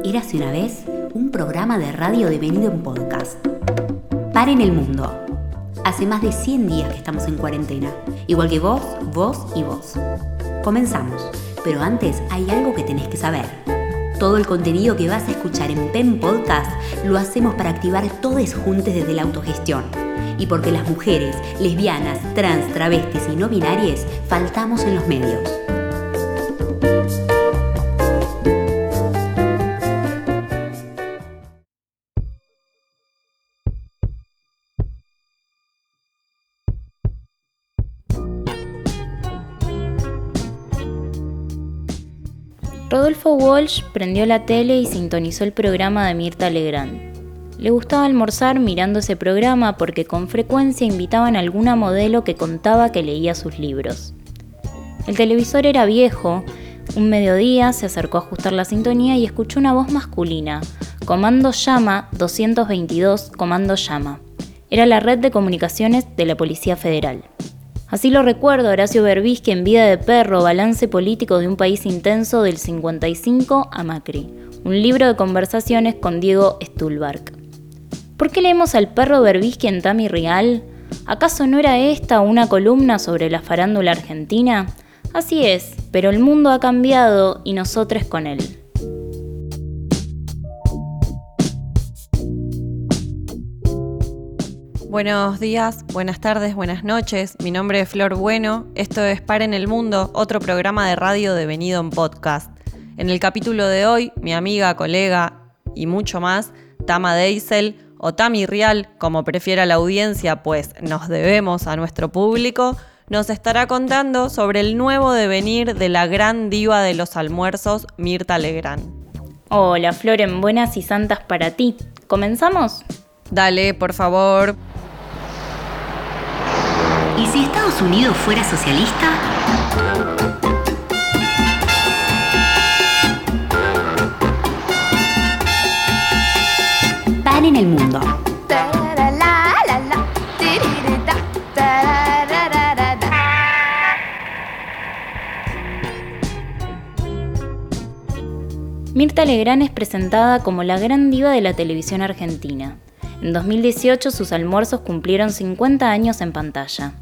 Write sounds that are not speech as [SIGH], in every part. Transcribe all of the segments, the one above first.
Érase una vez un programa de radio devenido en podcast. Paren el mundo. Hace más de 100 días que estamos en cuarentena. Igual que vos, vos y vos. Comenzamos. Pero antes hay algo que tenés que saber. Todo el contenido que vas a escuchar en PEN Podcast lo hacemos para activar todos juntos desde la autogestión. Y porque las mujeres, lesbianas, trans, travestis y no binarias faltamos en los medios. Rodolfo Walsh prendió la tele y sintonizó el programa de Mirta Legrand. Le gustaba almorzar mirando ese programa porque con frecuencia invitaban a alguna modelo que contaba que leía sus libros. El televisor era viejo, un mediodía se acercó a ajustar la sintonía y escuchó una voz masculina. Comando Llama 222, Comando Llama. Era la red de comunicaciones de la Policía Federal. Así lo recuerdo Horacio Berbisky en Vida de Perro, Balance Político de un País Intenso del 55 a Macri, un libro de conversaciones con Diego Stulbark. ¿Por qué leemos al perro Berbisky en Tami Real? ¿Acaso no era esta una columna sobre la farándula argentina? Así es, pero el mundo ha cambiado y nosotros con él. Buenos días, buenas tardes, buenas noches. Mi nombre es Flor Bueno. Esto es Par en el Mundo, otro programa de radio devenido en podcast. En el capítulo de hoy, mi amiga, colega y mucho más, Tama Deisel o Tami Rial, como prefiera la audiencia, pues nos debemos a nuestro público, nos estará contando sobre el nuevo devenir de la gran diva de los almuerzos, Mirta Legrand. Hola, Floren, buenas y santas para ti. ¿Comenzamos? Dale, por favor. ¿Y si Estados Unidos fuera socialista? Pan en el mundo. Mirta Legrand es presentada como la gran diva de la televisión argentina. En 2018 sus almuerzos cumplieron 50 años en pantalla.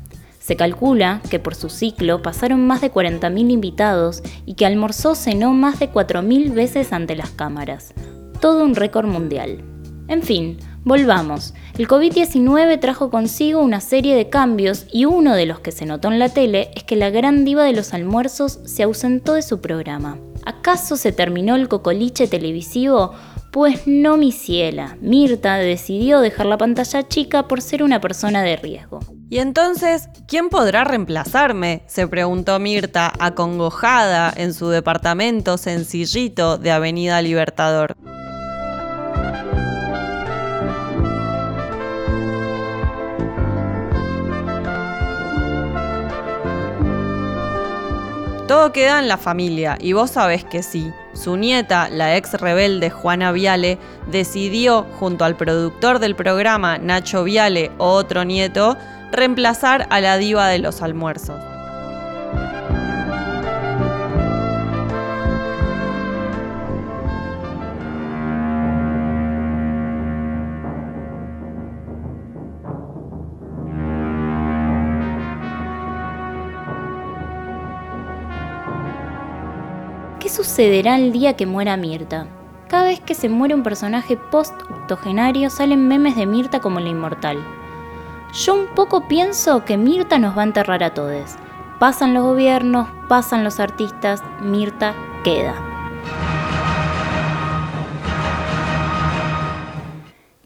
Se calcula que por su ciclo pasaron más de 40.000 invitados y que almorzó cenó más de 4.000 veces ante las cámaras. Todo un récord mundial. En fin, volvamos. El COVID-19 trajo consigo una serie de cambios y uno de los que se notó en la tele es que la gran diva de los almuerzos se ausentó de su programa. ¿Acaso se terminó el cocoliche televisivo? Pues no, mi ciela. Mirta decidió dejar la pantalla chica por ser una persona de riesgo. Y entonces, ¿quién podrá reemplazarme? se preguntó Mirta, acongojada en su departamento sencillito de Avenida Libertador. Todo queda en la familia y vos sabés que sí. Su nieta, la ex rebelde Juana Viale, decidió, junto al productor del programa Nacho Viale, otro nieto, reemplazar a la diva de los almuerzos. ¿Qué sucederá el día que muera Mirta? Cada vez que se muere un personaje post-octogenario salen memes de Mirta como la inmortal. Yo un poco pienso que Mirta nos va a enterrar a todos. Pasan los gobiernos, pasan los artistas, Mirta queda.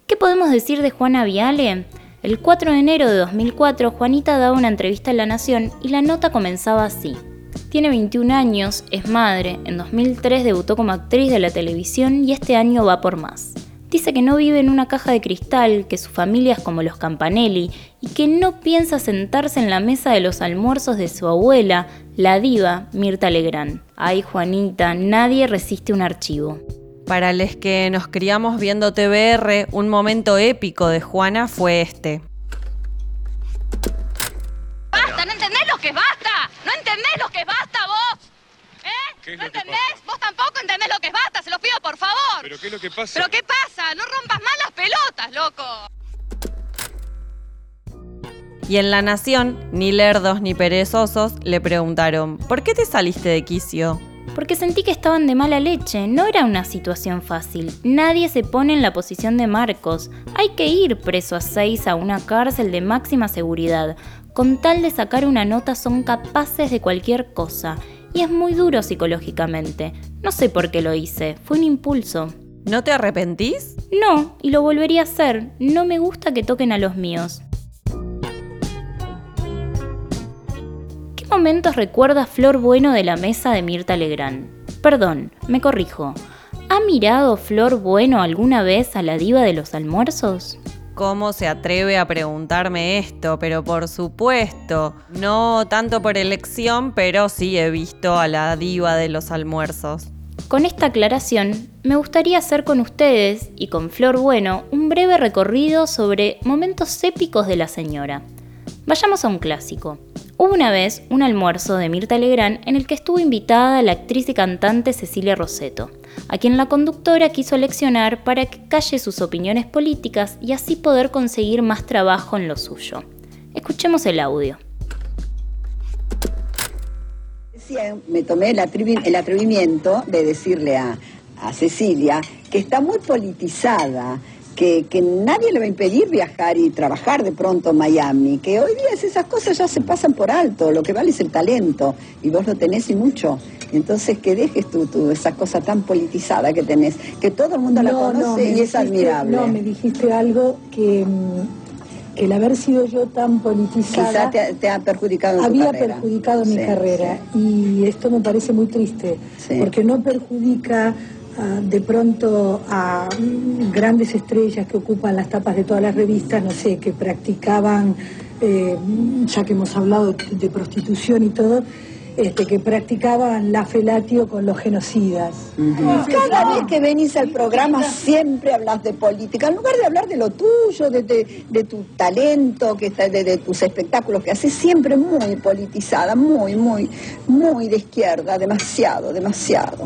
¿Qué podemos decir de Juana Viale? El 4 de enero de 2004, Juanita daba una entrevista en La Nación y la nota comenzaba así. Tiene 21 años, es madre, en 2003 debutó como actriz de la televisión y este año va por más. Dice que no vive en una caja de cristal, que su familia es como los Campanelli y que no piensa sentarse en la mesa de los almuerzos de su abuela, la diva Mirta Legrand. Ay, Juanita, nadie resiste un archivo. Para los que nos criamos viendo TBR, un momento épico de Juana fue este. ¡Basta! ¿No entendés lo que es basta? ¿No entendés lo que es basta ¿No entendés? ¿Vos tampoco entendés lo que es basta? Se los pido por favor. ¿Pero qué es lo que pasa? ¿Pero qué pasa? No rompas más las pelotas, loco. Y en La Nación, ni lerdos ni perezosos le preguntaron, ¿por qué te saliste de quicio? Porque sentí que estaban de mala leche, no era una situación fácil. Nadie se pone en la posición de Marcos. Hay que ir preso a seis a una cárcel de máxima seguridad. Con tal de sacar una nota son capaces de cualquier cosa. Y es muy duro psicológicamente. No sé por qué lo hice, fue un impulso. ¿No te arrepentís? No, y lo volvería a hacer. No me gusta que toquen a los míos. ¿Qué momentos recuerda Flor Bueno de la mesa de Mirta Legrand? Perdón, me corrijo. ¿Ha mirado Flor Bueno alguna vez a la diva de los almuerzos? ¿Cómo se atreve a preguntarme esto? Pero por supuesto, no tanto por elección, pero sí he visto a la diva de los almuerzos. Con esta aclaración, me gustaría hacer con ustedes y con Flor Bueno un breve recorrido sobre momentos épicos de la señora. Vayamos a un clásico. Hubo una vez un almuerzo de Mirta Legrand en el que estuvo invitada la actriz y cantante Cecilia Roseto, a quien la conductora quiso leccionar para que calle sus opiniones políticas y así poder conseguir más trabajo en lo suyo. Escuchemos el audio. Me tomé el, atrevi- el atrevimiento de decirle a Cecilia que está muy politizada, que, que nadie le va a impedir viajar y trabajar de pronto en Miami, que hoy día esas cosas ya se pasan por alto, lo que vale es el talento, y vos lo tenés y mucho. Entonces que dejes tú, tú esa cosa tan politizada que tenés, que todo el mundo la conoce y es admirable. No, me dijiste algo que, mm, que el haber sido yo tan politizada Quizá te, ha- te ha perjudicado en tu había carrera. perjudicado mi Sí, carrera y esto me parece muy triste Sí. porque no perjudica de pronto a mm, grandes estrellas que ocupan las tapas de todas las revistas, no sé, que practicaban, eh, ya que hemos hablado de prostitución y todo, este, que practicaban la felatio con los genocidas. Cada vez que venís al programa siempre hablas de política, en lugar de hablar de lo tuyo, de, de- de tu talento, que está, de, de tus espectáculos que haces, siempre muy politizada, muy, muy, muy de izquierda, demasiado, demasiado.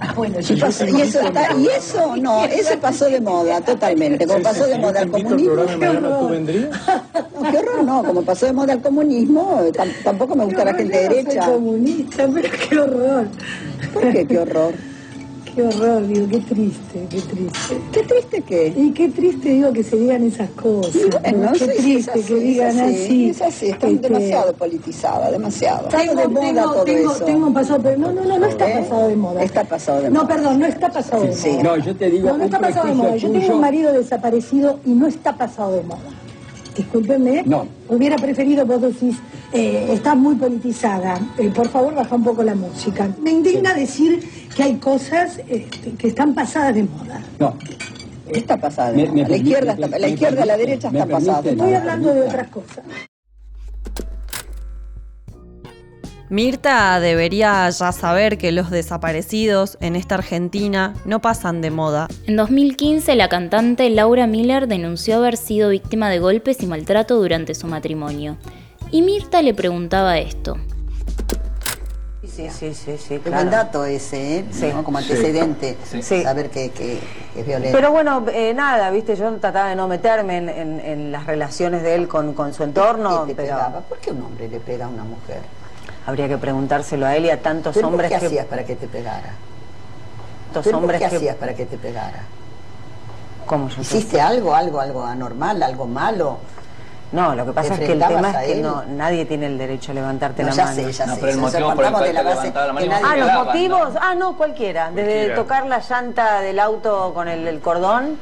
y, pasó- y eso está- y eso no, eso pasó de moda totalmente, como pasó de moda el comunismo. ¿tú vendrías? No, [LAUGHS] qué horror, no, como pasó de moda el comunismo, tam- tampoco me gusta la gente derecha. Pero qué horror. ¿Por qué? Qué horror. [LAUGHS] Qué horror, digo, qué triste, qué triste. ¿Qué triste que? Y qué triste, digo, que se digan esas cosas. Y bueno, ¿no? Qué sí, triste es así, que digan es así, así. Es así, está este, demasiado politizada, demasiado. Está Tengo, de moda tengo, todo tengo, eso. tengo pasado, pero no, no, no, no está ¿Eh? pasado de moda. Está pasado de No, moda. perdón, no está pasado de Sí. moda. No, yo te digo, No, no un está pasado de moda. Yo tengo un marido desaparecido y no está pasado de moda. Discúlpenme. No. Hubiera preferido, vos decís, eh, está muy politizada. Eh, por favor, baja un poco la música. Me indigna decir que hay cosas este, que están pasadas de moda. No, Está pasada de Me- moda. me la permite- izquierda, está, la me izquierda, la derecha está pasada Estoy hablando de otras cosas. Mirta debería ya saber que los desaparecidos en esta Argentina no pasan de moda. En 2015, la cantante Laura Miller denunció haber sido víctima de golpes y maltrato durante su matrimonio. Y Mirta le preguntaba esto. Sí, sí, sí, sí, Qué claro. buen dato ese, ¿eh? Sí. ¿no? Como antecedente, Sí. saber que, que- que es violento. Pero bueno, eh, nada, viste, yo trataba de no meterme en, en- en las relaciones de él con, con su entorno, ¿Qué te pero pegaba? ¿Por qué un hombre le pega a una mujer? Habría que preguntárselo a él y a tantos ¿Pero por hombres qué que... hacías para que te pegara? tantos ¿Pero por hombres qué que... hacías para que te pegara? ¿Cómo yo sé? ¿Hiciste algo, algo, algo anormal, algo malo? No, lo que pasa ¿Te es que el tema es que no, nadie tiene el derecho a levantarte No, la ya mano. sé, ya No, sé. pero el Eso motivo por el partamos cual de la te base levantaba la mano que y nadie- Ah, los motivos. ¿no? Ah, no, cualquiera. Desde Cualquiera. tocar la llanta del auto con el, el cordón.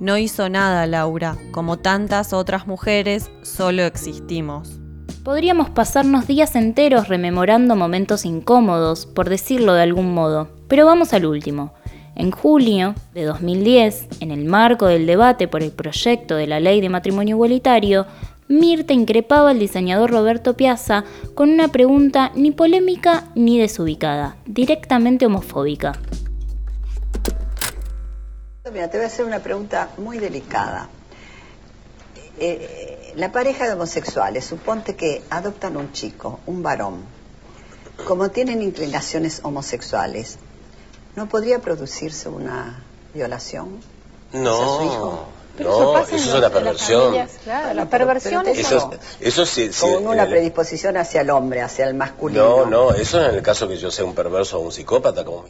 No hizo nada Laura, como tantas otras mujeres, solo existimos. Podríamos pasarnos días enteros rememorando momentos incómodos, por decirlo de algún modo, pero vamos al último. En julio de 2010, en el marco del debate por el proyecto de la ley de matrimonio igualitario, Mirta increpaba al diseñador Roberto Piazza con una pregunta ni polémica ni desubicada, directamente homofóbica. Mira, te voy a hacer una pregunta muy delicada. Eh, la pareja de homosexuales, suponte que adoptan un chico, un varón. Como tienen inclinaciones homosexuales, ¿No podría producirse una violación? No, hacia su hijo? Pero no, eso eso, es una perversión. familias, claro, la perversión es Eso, eso- es- eso sí, sí, Con una el- predisposición hacia el hombre, hacia el masculino. No, no, eso en el caso que yo sea un perverso o un psicópata como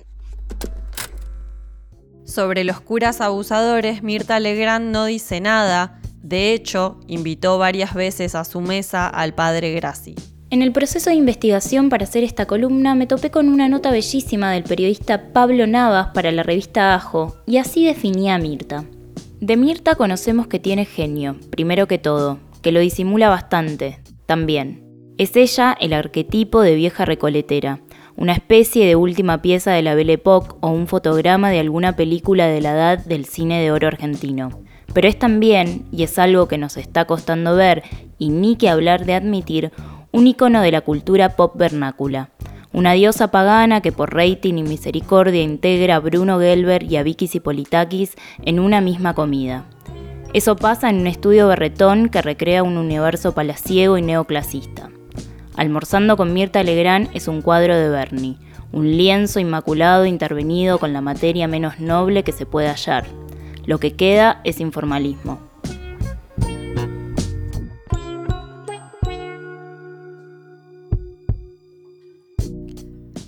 Sobre los curas abusadores, Mirta Legrand no dice nada. De hecho, invitó varias veces a su mesa al padre Grassi. En el proceso de investigación para hacer esta columna me topé con una nota bellísima del periodista Pablo Navas para la revista Ajo, y así definía a Mirta. De Mirta conocemos que tiene genio, primero que todo, que lo disimula bastante, también. Es ella el arquetipo de vieja recoletera, una especie de última pieza de la Belle Époque o un fotograma de alguna película de la edad del cine de oro argentino. Pero es también, y es algo que nos está costando ver, y ni que hablar de admitir, un icono de la cultura pop vernácula. Una diosa pagana que por rating y misericordia integra a Bruno Gelber y a Vicky Zipolitakis en una misma comida. Eso pasa en un estudio berretón que recrea un universo palaciego y neoclasista. Almorzando con Mirta Legrand es un cuadro de Bernie, un lienzo inmaculado intervenido con la materia menos noble que se puede hallar. Lo que queda es informalismo.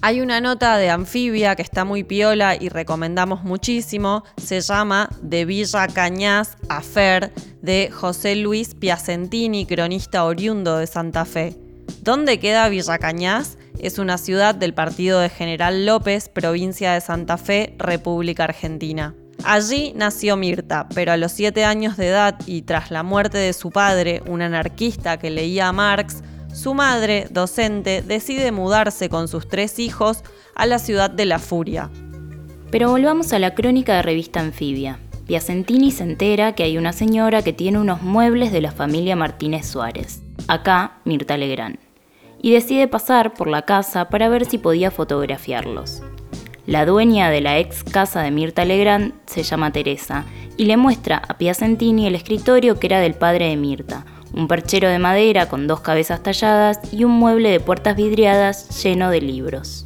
Hay una nota de Anfibia que está muy piola y recomendamos muchísimo. Se llama De Villa Cañas a Fer de José Luis Piacentini, cronista oriundo de Santa Fe. ¿Dónde queda Villa Cañas? Es una ciudad del partido de General López, provincia de Santa Fe, República Argentina. Allí nació Mirta, pero a los siete años de edad y tras la muerte de su padre, un anarquista que leía a Marx, su madre, docente, decide mudarse con sus tres hijos a la ciudad de La Furia. Pero volvamos a la crónica de revista Anfibia. Piacentini se entera que hay una señora que tiene unos muebles de la familia Martínez Suárez, acá Mirta Legrand, y decide pasar por la casa para ver si podía fotografiarlos. La dueña de la ex casa de Mirta Legrand se llama Teresa y le muestra a Piacentini el escritorio que era del padre de Mirta, un perchero de madera con dos cabezas talladas y un mueble de puertas vidriadas lleno de libros.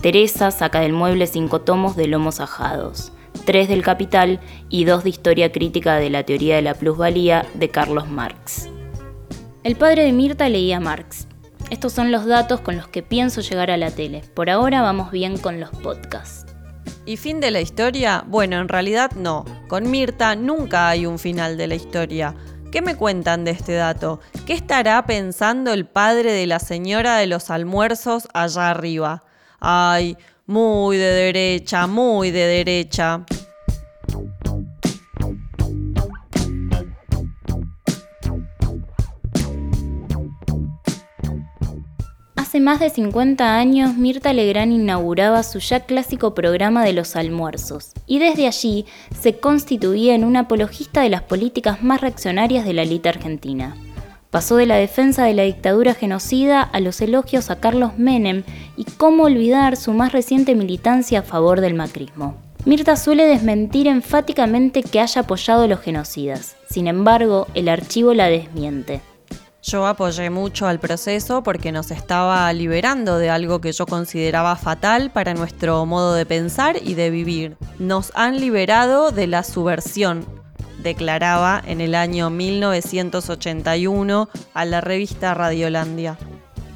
Teresa saca del mueble cinco tomos de lomos ajados, tres del Capital y dos de Historia Crítica de la Teoría de la Plusvalía de Carlos Marx. El padre de Mirta leía Marx. Estos son los datos con los que pienso llegar a la tele. Por ahora vamos bien con los podcasts. ¿Y fin de la historia? Bueno, en realidad no. Con Mirta nunca hay un final de la historia. ¿Qué me cuentan de este dato? ¿Qué estará pensando el padre de la señora de los almuerzos allá arriba? Ay, muy de derecha, muy de derecha. Hace más de 50 años, Mirta Legrand inauguraba su ya clásico programa de los almuerzos, y desde allí se constituía en una apologista de las políticas más reaccionarias de la élite argentina. Pasó de la defensa de la dictadura genocida a los elogios a Carlos Menem y cómo olvidar su más reciente militancia a favor del macrismo. Mirta suele desmentir enfáticamente que haya apoyado a los genocidas, sin embargo, el archivo la desmiente. Yo apoyé mucho al proceso porque nos estaba liberando de algo que yo consideraba fatal para nuestro modo de pensar y de vivir. Nos han liberado de la subversión, declaraba en el año 1981 a la revista Radiolandia.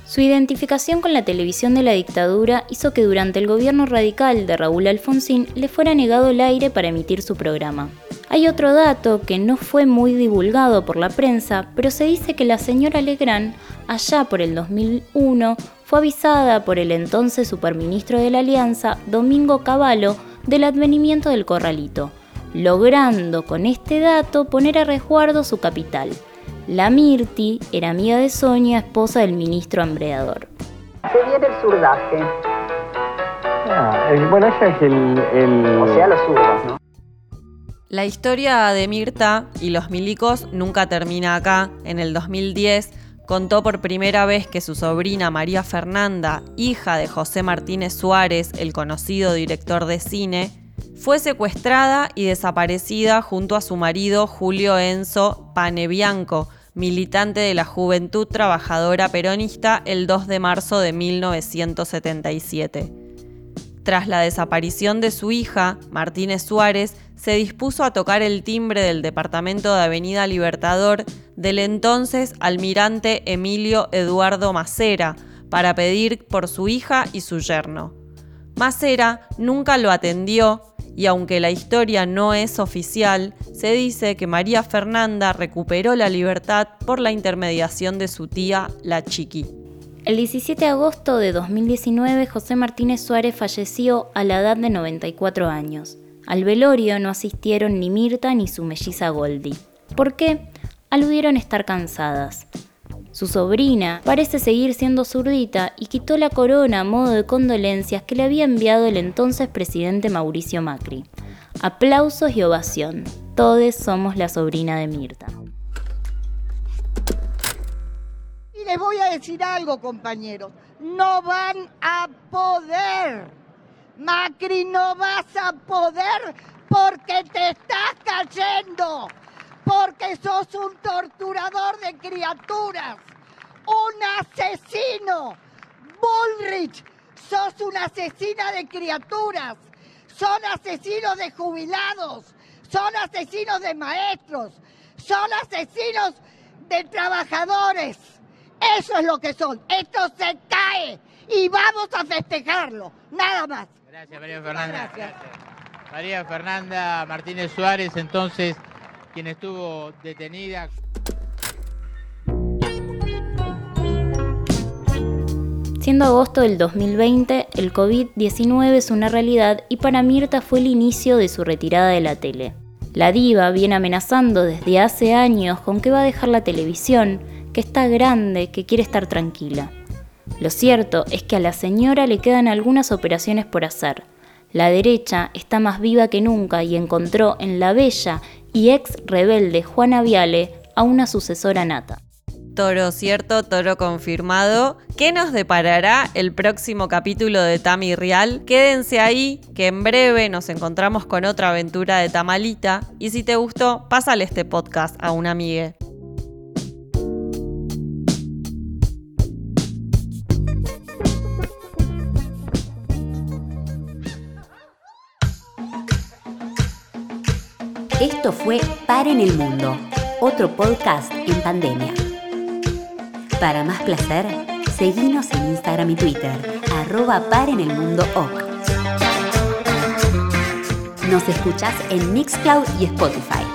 Su identificación con la televisión de la dictadura hizo que durante el gobierno radical de Raúl Alfonsín le fuera negado el aire para emitir su programa. Hay otro dato que no fue muy divulgado por la prensa, pero se dice que la señora Legrand, allá por el 2001, fue avisada por el entonces superministro de la Alianza, Domingo Cavallo, del advenimiento del corralito, logrando con este dato poner a resguardo su capital. La Mirti era amiga de Sonia, esposa del ministro hambreador. Se viene el surdaje, Ah, eh, bueno, ese es el... el- o sea, los zurdos, ¿no? La historia de Mirta y los milicos nunca termina acá. En el 2010 contó por primera vez que su sobrina María Fernanda, hija de José Martínez Suárez, el conocido director de cine, fue secuestrada y desaparecida junto a su marido Julio Enzo Panebianco, militante de la Juventud Trabajadora Peronista el 2 de marzo de 1977. Tras la desaparición de su hija, Martínez Suárez se dispuso a tocar el timbre del departamento de Avenida Libertador del entonces almirante Emilio Eduardo Macera para pedir por su hija y su yerno. Macera nunca lo atendió y aunque la historia no es oficial, se dice que María Fernanda recuperó la libertad por la intermediación de su tía, la Chiqui. El 17 de agosto de 2019, José Martínez Suárez falleció a la edad de 94 años. Al velorio no asistieron ni Mirta ni su melliza Goldie. ¿Por qué? Aludieron estar cansadas. Su sobrina parece seguir siendo zurdita y quitó la corona a modo de condolencias que le había enviado el entonces presidente Mauricio Macri. Aplausos y ovación. Todos somos la sobrina de Mirta. Y les voy a decir algo, compañeros. No van a poder Macri, no vas a poder porque te estás cayendo, porque sos un torturador de criaturas, un asesino. Bullrich, sos una asesina de criaturas, son asesinos de jubilados, son asesinos de maestros, son asesinos de trabajadores. Eso es lo que son. Esto se cae y vamos a festejarlo. Nada más. Gracias, María Fernanda. María Fernanda Martínez Suárez, entonces, quien estuvo detenida. Siendo agosto del 2020, el COVID-19 es una realidad y para Mirta fue el inicio de su retirada de la tele. La diva viene amenazando desde hace años con que va a dejar la televisión, que está grande, que quiere estar tranquila. Lo cierto es que a la señora le quedan algunas operaciones por hacer. La derecha está más viva que nunca y encontró en la bella y ex rebelde Juana Viale a una sucesora nata. Toro cierto, toro confirmado. ¿Qué nos deparará el próximo capítulo de Tami Real? Quédense ahí, que en breve nos encontramos con otra aventura de Tamalita. Y si te gustó, pásale este podcast a una amiga. Esto fue Par en el Mundo, otro podcast en pandemia. Para más placer, seguinos en Instagram y Twitter, arroba Par el Mundo Nos escuchás en Mixcloud y Spotify.